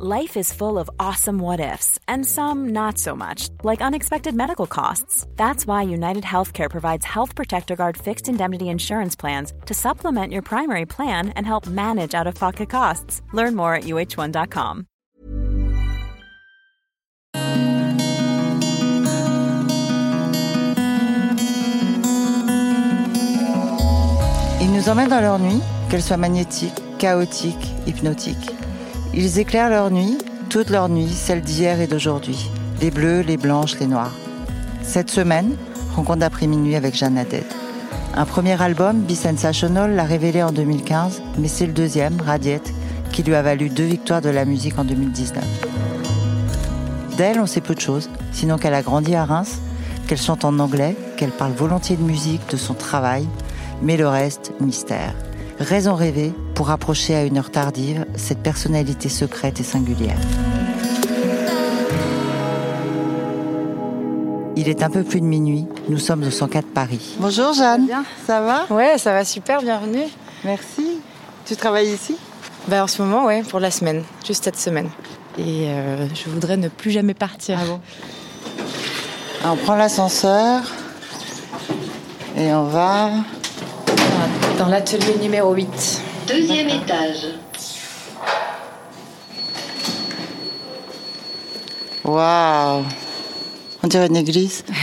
Life is full of awesome what ifs, and some not so much, like unexpected medical costs. That's why United Healthcare provides Health Protector Guard fixed indemnity insurance plans to supplement your primary plan and help manage out of pocket costs. Learn more at uh1.com. Ils nous emmènent dans leur nuit, qu'elle soit magnétique, chaotique, hypnotique. Ils éclairent leur nuit, toute leur nuit, celle d'hier et d'aujourd'hui. Les bleus, les blanches, les noirs. Cette semaine, rencontre d'après-minuit avec Jeanne Haddad. Un premier album, Sensational, l'a révélé en 2015, mais c'est le deuxième, Radiette, qui lui a valu deux victoires de la musique en 2019. D'elle, on sait peu de choses, sinon qu'elle a grandi à Reims, qu'elle chante en anglais, qu'elle parle volontiers de musique, de son travail, mais le reste, mystère. Raison rêvée pour approcher à une heure tardive cette personnalité secrète et singulière. Il est un peu plus de minuit, nous sommes au 104 Paris. Bonjour Jeanne, Bien. ça va? Ouais, ça va super, bienvenue. Merci. Tu travailles ici? Bah en ce moment, ouais, pour la semaine, juste cette semaine. Et euh, je voudrais ne plus jamais partir. Ah, On prend l'ascenseur et on va... Dans l'atelier numéro 8. Deuxième étage. Waouh On dirait une église.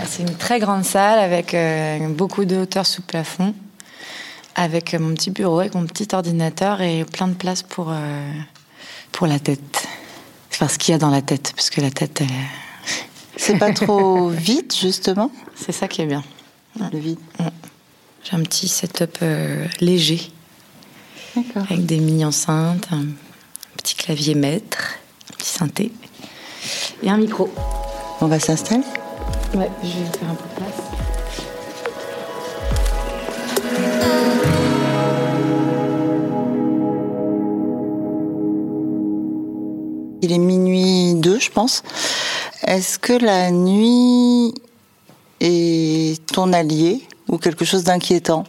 Ah, C'est une très grande salle avec euh, beaucoup de hauteur sous plafond, avec euh, mon petit bureau, avec mon petit ordinateur et plein de place pour, euh, pour la tête. Enfin, ce qu'il y a dans la tête, parce que la tête, elle est- C'est pas trop vite justement? C'est ça qui est bien. Le vide. J'ai un petit setup euh, léger, D'accord. avec des mini-enceintes, un petit clavier maître, un petit synthé et un micro. On va s'installer? Ouais, je vais faire un peu de place. Il est minuit 2, je pense. Est-ce que la nuit est ton allié? Ou quelque chose d'inquiétant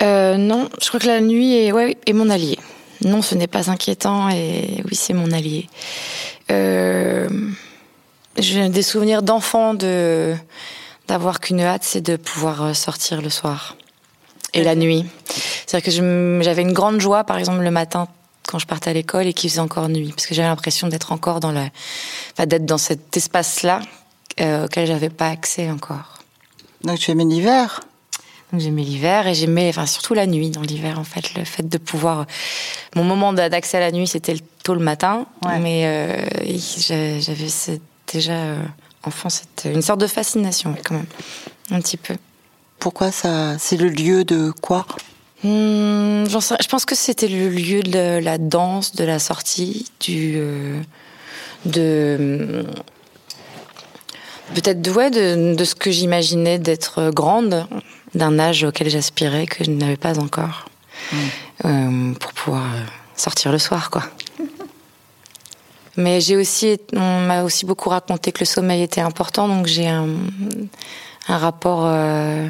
Euh, non, je crois que la nuit est, mon allié. Non, ce n'est pas inquiétant et oui, c'est mon allié. Euh, J'ai des souvenirs d'enfant de d'avoir qu'une hâte, c'est de pouvoir euh, sortir le soir et la nuit. C'est-à-dire que j'avais une grande joie, par exemple, le matin quand je partais à l'école et qu'il faisait encore nuit, parce que j'avais l'impression d'être encore dans enfin, d'être dans cet espace-là euh, auquel j'avais pas accès encore. Donc tu aimais l'hiver? Donc j'aimais l'hiver et j'aimais, enfin surtout la nuit dans l'hiver en fait, le fait de pouvoir. Mon moment d'a- d'accès à la nuit c'était le- tôt le matin, Ouais. mais euh, j'a- j'avais déjà euh, enfant c'était une sorte de fascination quand même, un petit peu. Pourquoi ça C'est le lieu de quoi? Sais- je pense que c'était le lieu de la danse, de la sortie, du euh, de peut-être ouais, de, de ce que j'imaginais d'être grande, d'un âge auquel j'aspirais que je n'avais pas encore, Euh, pour pouvoir euh, sortir le soir, quoi. Mais j'ai aussi, on m'a aussi beaucoup raconté que le sommeil était important, donc j'ai un, un rapport euh,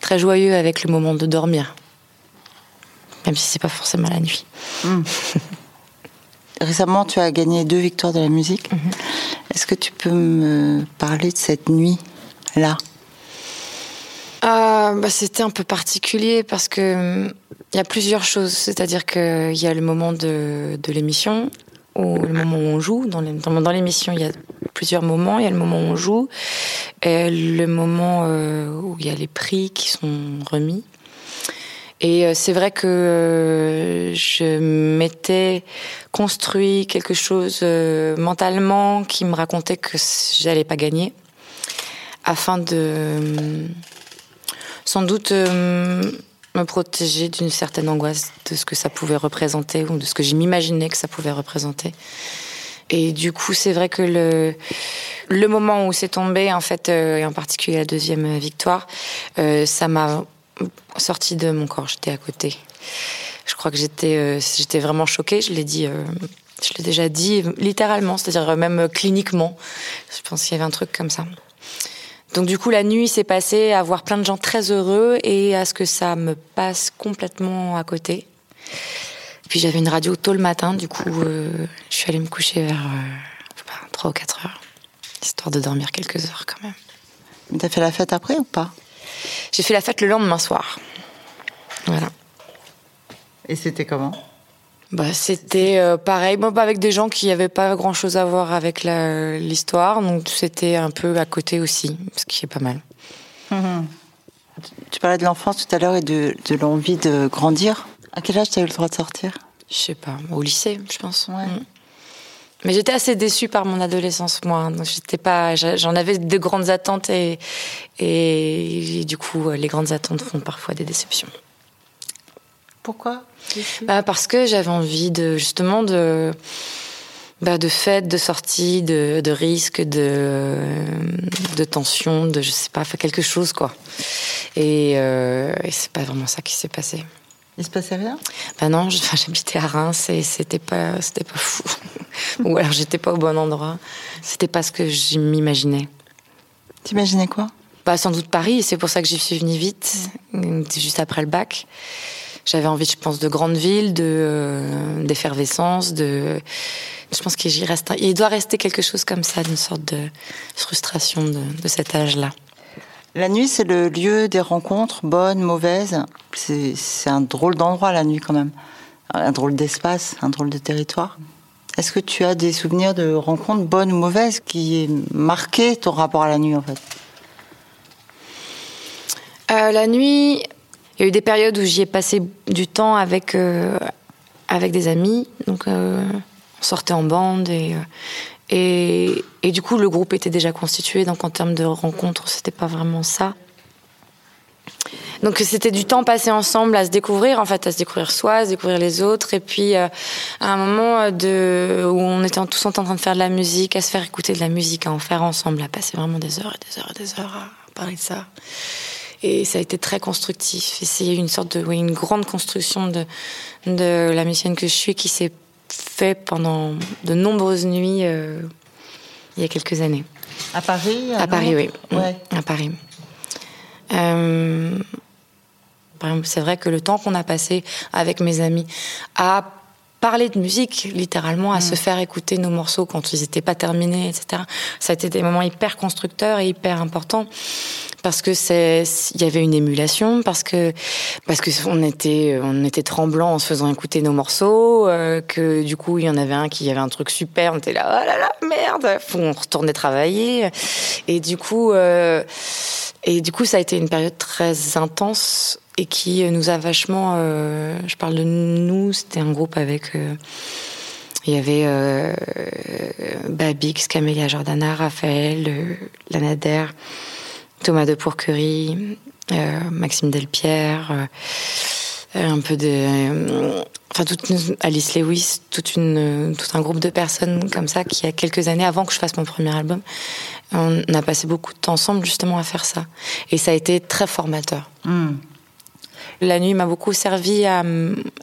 très joyeux avec le moment de dormir, même si c'est pas forcément la nuit. Récemment, tu as gagné deux victoires de la musique. Est-ce que tu peux me parler de cette nuit-là? Euh, bah, C'était un peu particulier parce que hum, il y a plusieurs choses. C'est-à-dire qu'il y a le moment de, de l'émission, ou le moment où on joue. Dans l'émission, il y a plusieurs moments. Il y a le moment où on joue, et le moment euh, où il y a les prix qui sont remis. Et euh, c'est vrai que euh, je m'étais construit quelque chose euh, mentalement qui me racontait que j'allais pas gagner, afin de sans doute me protéger d'une certaine angoisse de ce que ça pouvait représenter ou de ce que je m'imaginais que ça pouvait représenter. Et du coup, c'est vrai que le, le moment où c'est tombé, en fait, et en particulier la deuxième victoire, ça m'a sorti de mon corps. J'étais à côté. Je crois que j'étais, euh, j'étais vraiment choquée. Je l'ai dit, euh, je l'ai déjà dit littéralement, c'est-à-dire même cliniquement. Je pense qu'il y avait un truc comme ça. Donc du coup, la nuit s'est passée à voir plein de gens très heureux et à ce que ça me passe complètement à côté. Puis j'avais une radio tôt le matin, du coup, euh, je suis allée me coucher vers 3 ou 4 heures, histoire de dormir quelques heures quand même. T'as fait la fête après ou pas? J'ai fait la fête le lendemain soir. Voilà. Et c'était comment? Bah, c'était euh, pareil, moi, avec des gens qui n'avaient pas grand chose à voir avec l'histoire, donc c'était un peu à côté aussi, ce qui est pas mal. Mhm. Tu parlais de l'enfance tout à l'heure et de, de l'envie de grandir. À quel âge tu as eu le droit de sortir? Je sais pas, au lycée, je pense. Mm. Mais j'étais assez déçue par mon adolescence, moi. J'étais pas, j'en avais de grandes attentes et, et, du coup, les grandes attentes font parfois des déceptions. Pourquoi bah Parce que j'avais envie de justement de bah de fêtes, de sorties, de, de risques, de, de tensions, de je sais pas, quelque chose quoi. Et, euh, et c'est pas vraiment ça qui s'est passé. Il se passait rien? Bah non, j'habitais à Reims et c'était pas, c'était pas fou. Ou alors j'étais pas au bon endroit. C'était pas ce que je m'imaginais. T'imaginais quoi? Bah sans doute Paris. C'est pour ça que j'y suis venue vite, juste après le bac. J'avais envie, je pense, de grandes villes, de euh, d'effervescence, de. Je pense qu'il reste, il doit rester quelque chose comme ça, d'une sorte de frustration de, de cet âge-là. La nuit, c'est le lieu des rencontres, bonnes, mauvaises. C'est un drôle d'endroit la nuit quand même, un drôle d'espace, un drôle de territoire. Est-ce que tu as des souvenirs de rencontres bonnes ou mauvaises qui aient marqué ton rapport à la nuit en fait? Euh, La nuit, il y a eu des périodes où j'y ai passé du temps avec, euh, avec des amis. Donc, euh, on sortait en bande et, et, du coup, le groupe était déjà constitué. Donc, en termes de rencontres, c'était pas vraiment ça. Donc c'était du temps passé ensemble à se découvrir, en fait, à se découvrir soi, à se découvrir les autres. Et puis à un moment de, où on était tous en train de faire de la musique, à se faire écouter de la musique, à en faire ensemble, à passer vraiment des heures et des heures et des heures à parler de ça. Et ça a été très constructif. Et c'est une sorte de, oui, une grande construction de, de la musicienne que je suis qui s'est fait pendant de nombreuses nuits euh, il y a quelques années. À Paris À, Paris, oui. Ouais. À Paris. Euh, c'est vrai que le temps qu'on a passé avec mes amis à parler de musique, littéralement, à se faire écouter nos morceaux quand ils n'étaient pas terminés, etc. Ça a été des moments hyper constructeurs et hyper importants parce que c'est, il y avait une émulation, parce que parce que on était on était tremblant en se faisant écouter nos morceaux, euh, que du coup il y en avait un qui avait un truc super, on était là oh là là merde, on retournait travailler et du coup euh, et du coup ça a été une période très intense et qui nous a vachement. Euh, je parle de nous, c'était un groupe avec. Il y avait Babix, Camélia Jordana, Raphaël, Lanader, Thomas de Pourquerie, euh, Maxime Delpierre, euh, un peu de. enfin, toute une, Alice Lewis, toute une, tout un groupe de personnes comme ça qui, il y a quelques années, avant que je fasse mon premier album, on a passé beaucoup de temps ensemble justement à faire ça. Et ça a été très formateur. Mm. La nuit m'a beaucoup servi à,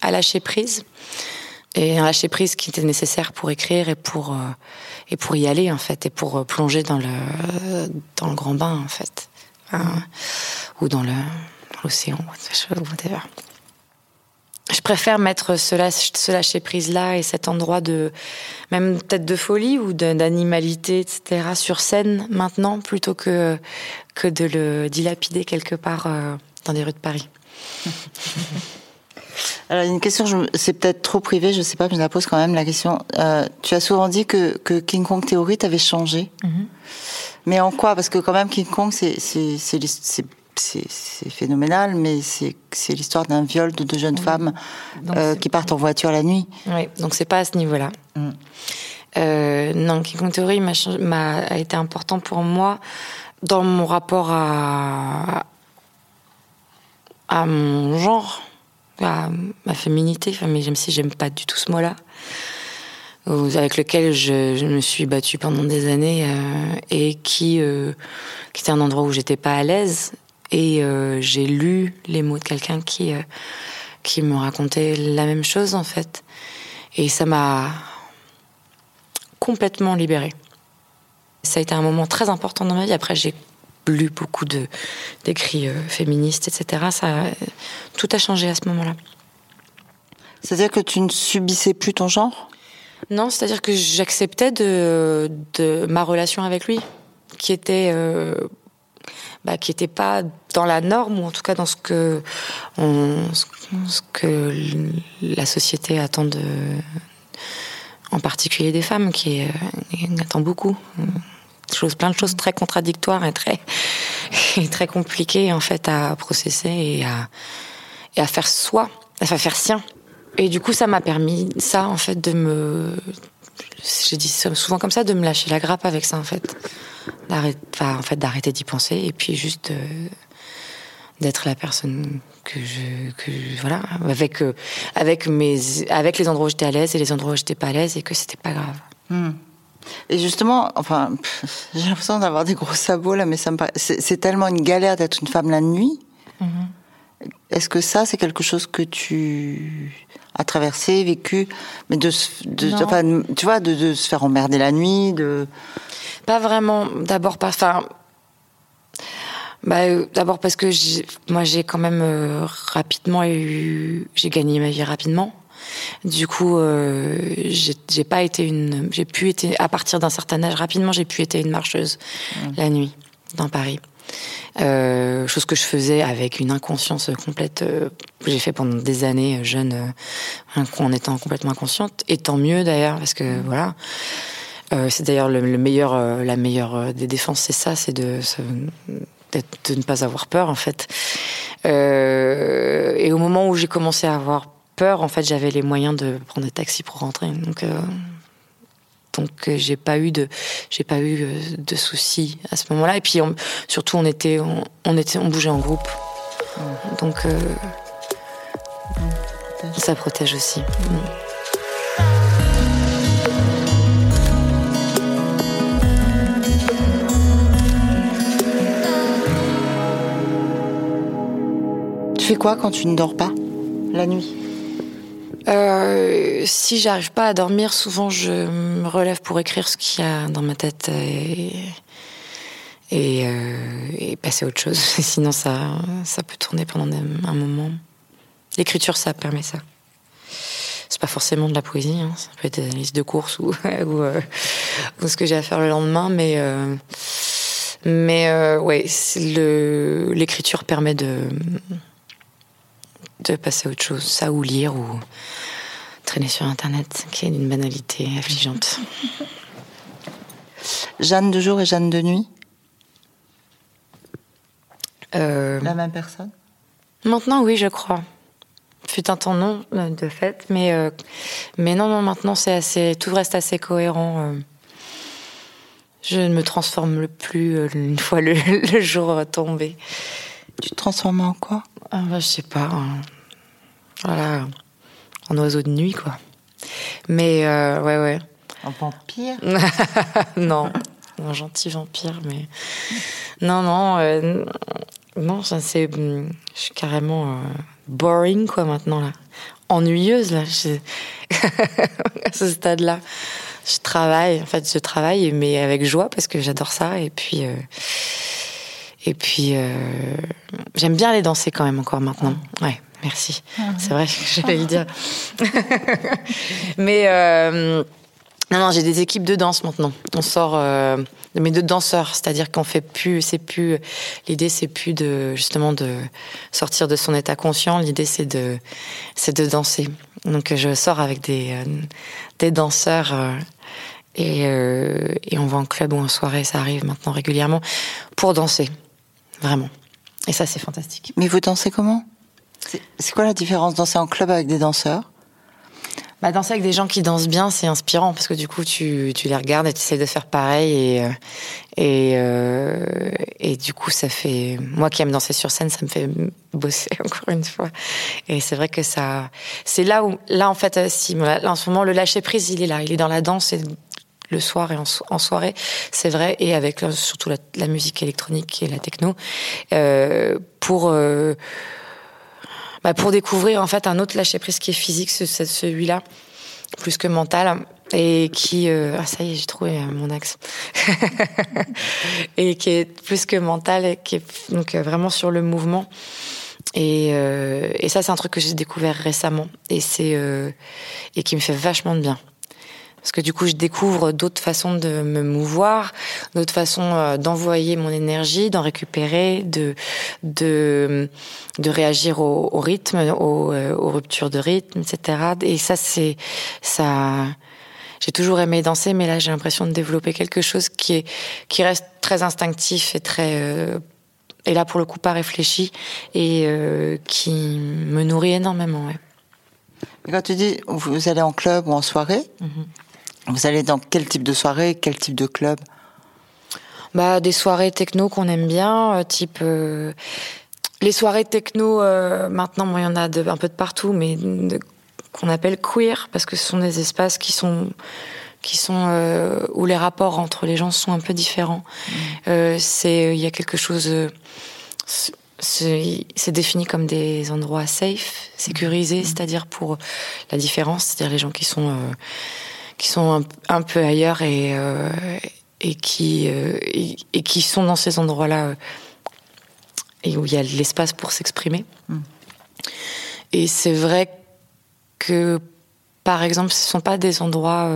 à, lâcher prise. Et un lâcher prise qui était nécessaire pour écrire et pour, euh, et pour y aller, en fait, et pour plonger dans le, dans le grand bain, en fait. Ou dans l'océan, whatever. Je préfère mettre ce lâcher prise là et cet endroit de même peut-être de folie ou d'animalité etc sur scène maintenant plutôt que que de le dilapider quelque part euh, dans des rues de Paris. Alors, une question, c'est peut-être trop privé, je ne sais pas, mais je la pose quand même la question. Euh, tu as souvent dit que, que King Kong Theory t'avait changé. Mm -hmm. Mais en quoi? Parce que quand même, King Kong, c'est phénoménal, mais c'est l'histoire d'un viol de deux jeunes mmh. femmes euh, qui partent en voiture la nuit. Oui, donc c'est pas à ce niveau-là. Mmh. Euh, non, King Kong Theory a, a été important pour moi dans mon rapport à, à mon genre, ma féminité, mais même si j'aime pas du tout ce mot-là, avec lequel je, me suis battue pendant des années euh, et qui, euh, qui était un endroit où j'étais pas à l'aise. Et euh, j'ai lu les mots de quelqu'un qui, qui me racontait la même chose en fait. Et ça m'a complètement libérée. Ça a été un moment très important dans ma vie. Après, j'ai lu beaucoup de d'écrits euh, féministes, etc. Ça, tout a changé à ce moment-là. C'est-à-dire que tu ne subissais plus ton genre? Non, c'est-à-dire que j'acceptais de, de ma relation avec lui, qui était euh, bah, qui était pas dans la norme ou en tout cas dans ce que on, ce que la société attend de en particulier des femmes qui euh, attend beaucoup plein de choses très contradictoires et très et très compliquées en fait à processer et à et à faire soi, à faire sien. Et du coup, ça m'a permis ça en fait de me j'ai dit souvent comme ça de me lâcher la grappe avec ça en fait d'arrêter d'y penser et puis juste d'être la personne que je voilà avec euh, avec mes avec les endroits où j'étais à l'aise et les endroits où j'étais pas à l'aise et que c'était pas grave. Hmm. Et justement, enfin, j'ai l'impression d'avoir des gros sabots là, mais ça me c'est tellement une galère d'être une femme la nuit. Mm-hmm. Est-ce que ça, c'est quelque chose que tu as traversé, vécu, mais de, de, tu vois, de, de, se faire emmerder la nuit, de. Pas vraiment. D'abord, pas. Enfin, bah, euh, d'abord parce que moi, j'ai quand même euh, rapidement eu, j'ai gagné ma vie rapidement. Du coup, euh, j'ai pas été une, j'ai pu être à partir d'un certain âge rapidement, j'ai pu être une marcheuse mmh. la nuit dans Paris. Euh, chose que je faisais avec une inconscience complète. Euh, j'ai fait pendant des années euh, jeune, euh, en étant complètement inconsciente. Et tant mieux d'ailleurs, parce que mmh. voilà. C'est d'ailleurs le, le, meilleur, la meilleure des défenses, c'est ça, c'est de, de ne pas avoir peur en fait. et au moment où j'ai commencé à avoir en fait, j'avais les moyens de prendre des taxis pour rentrer. Donc, euh, donc euh, j'ai pas eu de, j'ai pas eu euh, de soucis à ce moment-là. Et puis surtout, on était, on, était, on bougeait en groupe. Donc ça protège aussi. Tu fais quoi quand tu ne dors pas la nuit? Euh, si j'arrive pas à dormir, souvent je me relève pour écrire ce qu'il y a dans ma tête et, euh, passer à autre chose. Sinon, ça, ça peut tourner pendant un moment. L'écriture, ça permet ça. C'est pas forcément de la poésie, hein. ça peut être une liste de courses ou, euh, ou, ce que j'ai à faire le lendemain, mais mais euh, ouais, l'écriture permet de de passer à autre chose, ça ou lire ou traîner sur Internet, qui est d'une banalité affligeante. Jeanne de jour et Jeanne de nuit? Euh, La même personne? Maintenant, oui, je crois. Fut un temps non, euh, de fait, mais, euh, mais non, non, maintenant, c'est assez, tout reste assez cohérent. Je ne me transforme plus une fois le, jour tombé. Tu te transformes en quoi? Ah, bah, Je sais pas. Hein. Voilà, en oiseau de nuit, quoi. Mais euh, ouais, ouais. Un vampire? Non, un gentil vampire, mais non, non, euh, non, c'est, je suis carrément euh, boring, quoi, maintenant là, ennuyeuse là, à ce stade-là. Je travaille, en fait, je travaille, mais avec joie parce que j'adore ça, et puis. Et puis, j'aime bien aller danser quand même encore maintenant. Ouais. Merci. Ah c'est vrai que j'allais le dire. Mais euh, non, non, j'ai des équipes de danse maintenant. On sort, euh, mais de danseurs, c'est-à-dire qu'on fait plus, c'est plus. L'idée, c'est plus de justement de sortir de son état conscient. L'idée, c'est de, c'est de danser. Donc, je sors avec des euh, des danseurs. Euh, et, euh, et on va en club ou en soirée, ça arrive maintenant régulièrement, pour danser. Vraiment. Et ça, c'est fantastique. Mais vous dansez comment? C'est quoi la différence danser en club avec des danseurs? Bah, danser avec des gens qui dansent bien, c'est inspirant parce que du coup, tu, tu les regardes et tu essaies de faire pareil et euh, et euh, et du coup, ça fait moi qui aime danser sur scène, ça me fait bosser encore une fois. Et c'est vrai que ça, c'est là où là en fait, si là, en ce moment le lâcher prise, il est là, il est dans la danse et le soir et en, soirée, c'est vrai, et avec surtout la, musique électronique et la techno, euh, pour euh, bah, pour découvrir en fait un autre lâcher prise qui est physique, celui-là, plus que mental, et qui euh, ah ça y est, j'ai trouvé euh, mon axe, et qui est plus que mental, et qui est donc euh, vraiment sur le mouvement. Et, et ça, c'est un truc que j'ai découvert récemment et c'est et qui me fait vachement de bien parce que du coup je découvre d'autres façons de me mouvoir, d'autres façons euh, d'envoyer mon énergie, d'en récupérer, de de de réagir au, au rythme, euh, aux ruptures de rythme, etc. Et ça c'est ça. J'ai toujours aimé danser, mais là j'ai l'impression de développer quelque chose qui est qui reste très instinctif et très euh, et là pour le coup pas réfléchi et euh, qui me nourrit énormément. Ouais. Quand tu dis vous allez en club ou en soirée, mm -hmm. Vous allez dans quel type de soirée, quel type de club? Bah des soirées techno qu'on aime bien, euh, type euh, les soirées techno. Euh, maintenant, bon, il y en a de, un peu de partout, mais qu'on appelle queer parce que ce sont des espaces qui sont qui sont euh, où les rapports entre les gens sont un peu différents. Mmh. Euh, c'est il y a quelque chose. c'est défini comme des endroits safe, sécurisés, mmh. c'est-à-dire pour la différence, c'est-à-dire les gens qui sont qui sont un, un peu ailleurs et, euh, et, qui, euh, et, et, qui sont dans ces endroits-là euh, et où il y a l'espace pour s'exprimer. Mm. Et c'est vrai que, par exemple, ce ne sont pas des endroits...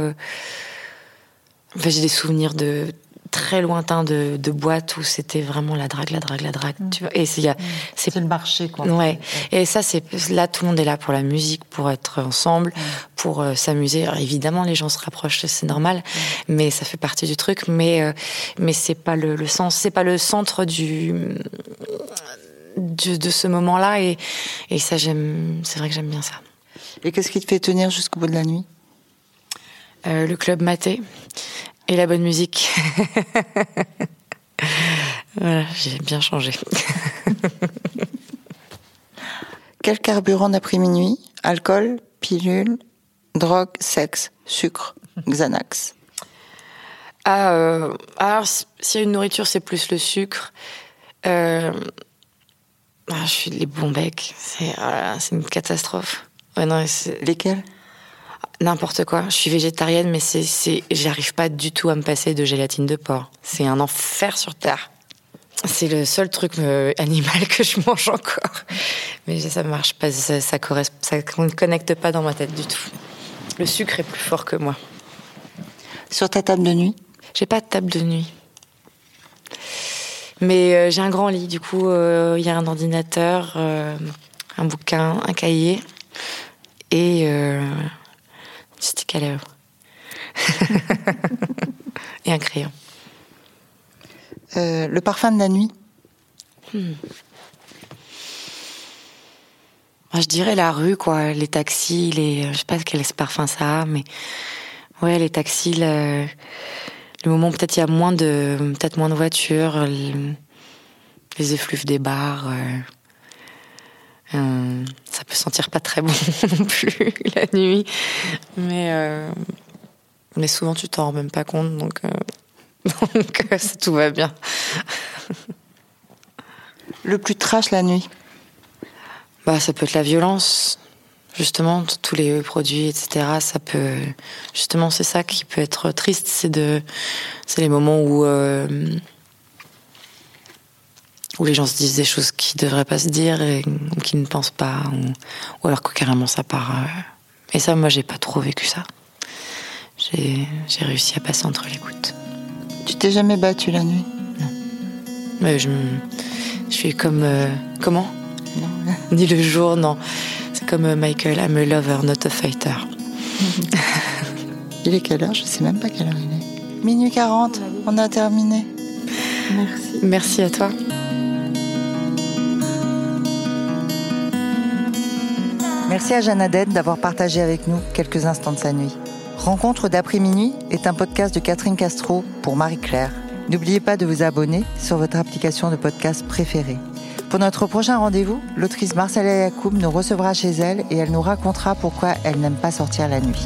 Enfin, j'ai des souvenirs de très lointain de, de boîtes où c'était vraiment la drague, la drague, la drague. Mmh. Tu vois et c'est, mmh. c'est, le marché, quoi. Ouais. Et ça, c'est là, tout le monde est là pour la musique, pour être ensemble, mmh. pour euh, s'amuser. Alors, évidemment, les gens se rapprochent, c'est normal, mais ça fait partie du truc. Mais euh, mais c'est pas le, le sens, c'est pas le centre du de, de ce moment-là. Et, et ça, j'aime. C'est vrai que j'aime bien ça. Et qu'est-ce qui te fait tenir jusqu'au bout de la nuit? Euh, Le club maté. Et la bonne musique. voilà, j'ai bien changé. Quel carburant d'après-minuit? Alcool, pilule, drogue, sexe, sucre, Xanax ah, euh, Alors, s'il y a une nourriture, c'est plus le sucre. Euh, ah, je suis les bons becs. C'est ah, une catastrophe. Ouais, non, Lesquels? N'importe quoi. Je suis végétarienne, mais c'est, j'arrive pas du tout à me passer de gélatine de porc. C'est un enfer sur terre. C'est le seul truc euh, animal que je mange encore. Mais ça marche pas, ça, ça, ça ne connecte pas dans ma tête du tout. Le sucre est plus fort que moi. Sur ta table de nuit? J'ai pas de table de nuit. Mais euh, j'ai un grand lit, du coup, il euh, y a un ordinateur, un bouquin, un cahier et euh, et un crayon. Euh, le parfum de la nuit hmm. Moi, Je dirais la rue, quoi. Les taxis, les. Je sais pas quel parfum ça a, mais. Ouais, les taxis, le, le moment peut-être il y a moins de. Peut-être moins de voitures, les, les effluves des bars. Euh, euh, peut sentir pas très bon non plus la nuit, mais euh, mais souvent tu t'en rends même pas compte, donc euh, donc euh, tout va bien. Le plus trash la nuit? Bah ça peut être la violence, justement tous les produits etc. Ça peut justement c'est ça qui peut être triste, c'est de c'est les moments où euh, où les gens se disent des choses qui devraient pas se dire et qui ne pensent pas, ou, ou alors que carrément ça part. Euh... Et ça, moi, j'ai pas trop vécu ça. J'ai réussi à passer entre les gouttes. Tu t'es jamais battu la nuit? Non. Mais je, je suis comme. Euh, comment? Non. Ni le jour, non. C'est comme euh, Michael, I'm a lover, not a fighter. il est quelle heure? Je sais même pas quelle heure il est. Minuit 40, on a terminé. Merci. Merci à toi. Merci à Jeanne d'avoir partagé avec nous quelques instants de sa nuit. Rencontre d'après-minuit est un podcast de Catherine Castro pour Marie-Claire. N'oubliez pas de vous abonner sur votre application de podcast préférée. Pour notre prochain rendez-vous, l'autrice Marcella Yacoub nous recevra chez elle et elle nous racontera pourquoi elle n'aime pas sortir la nuit.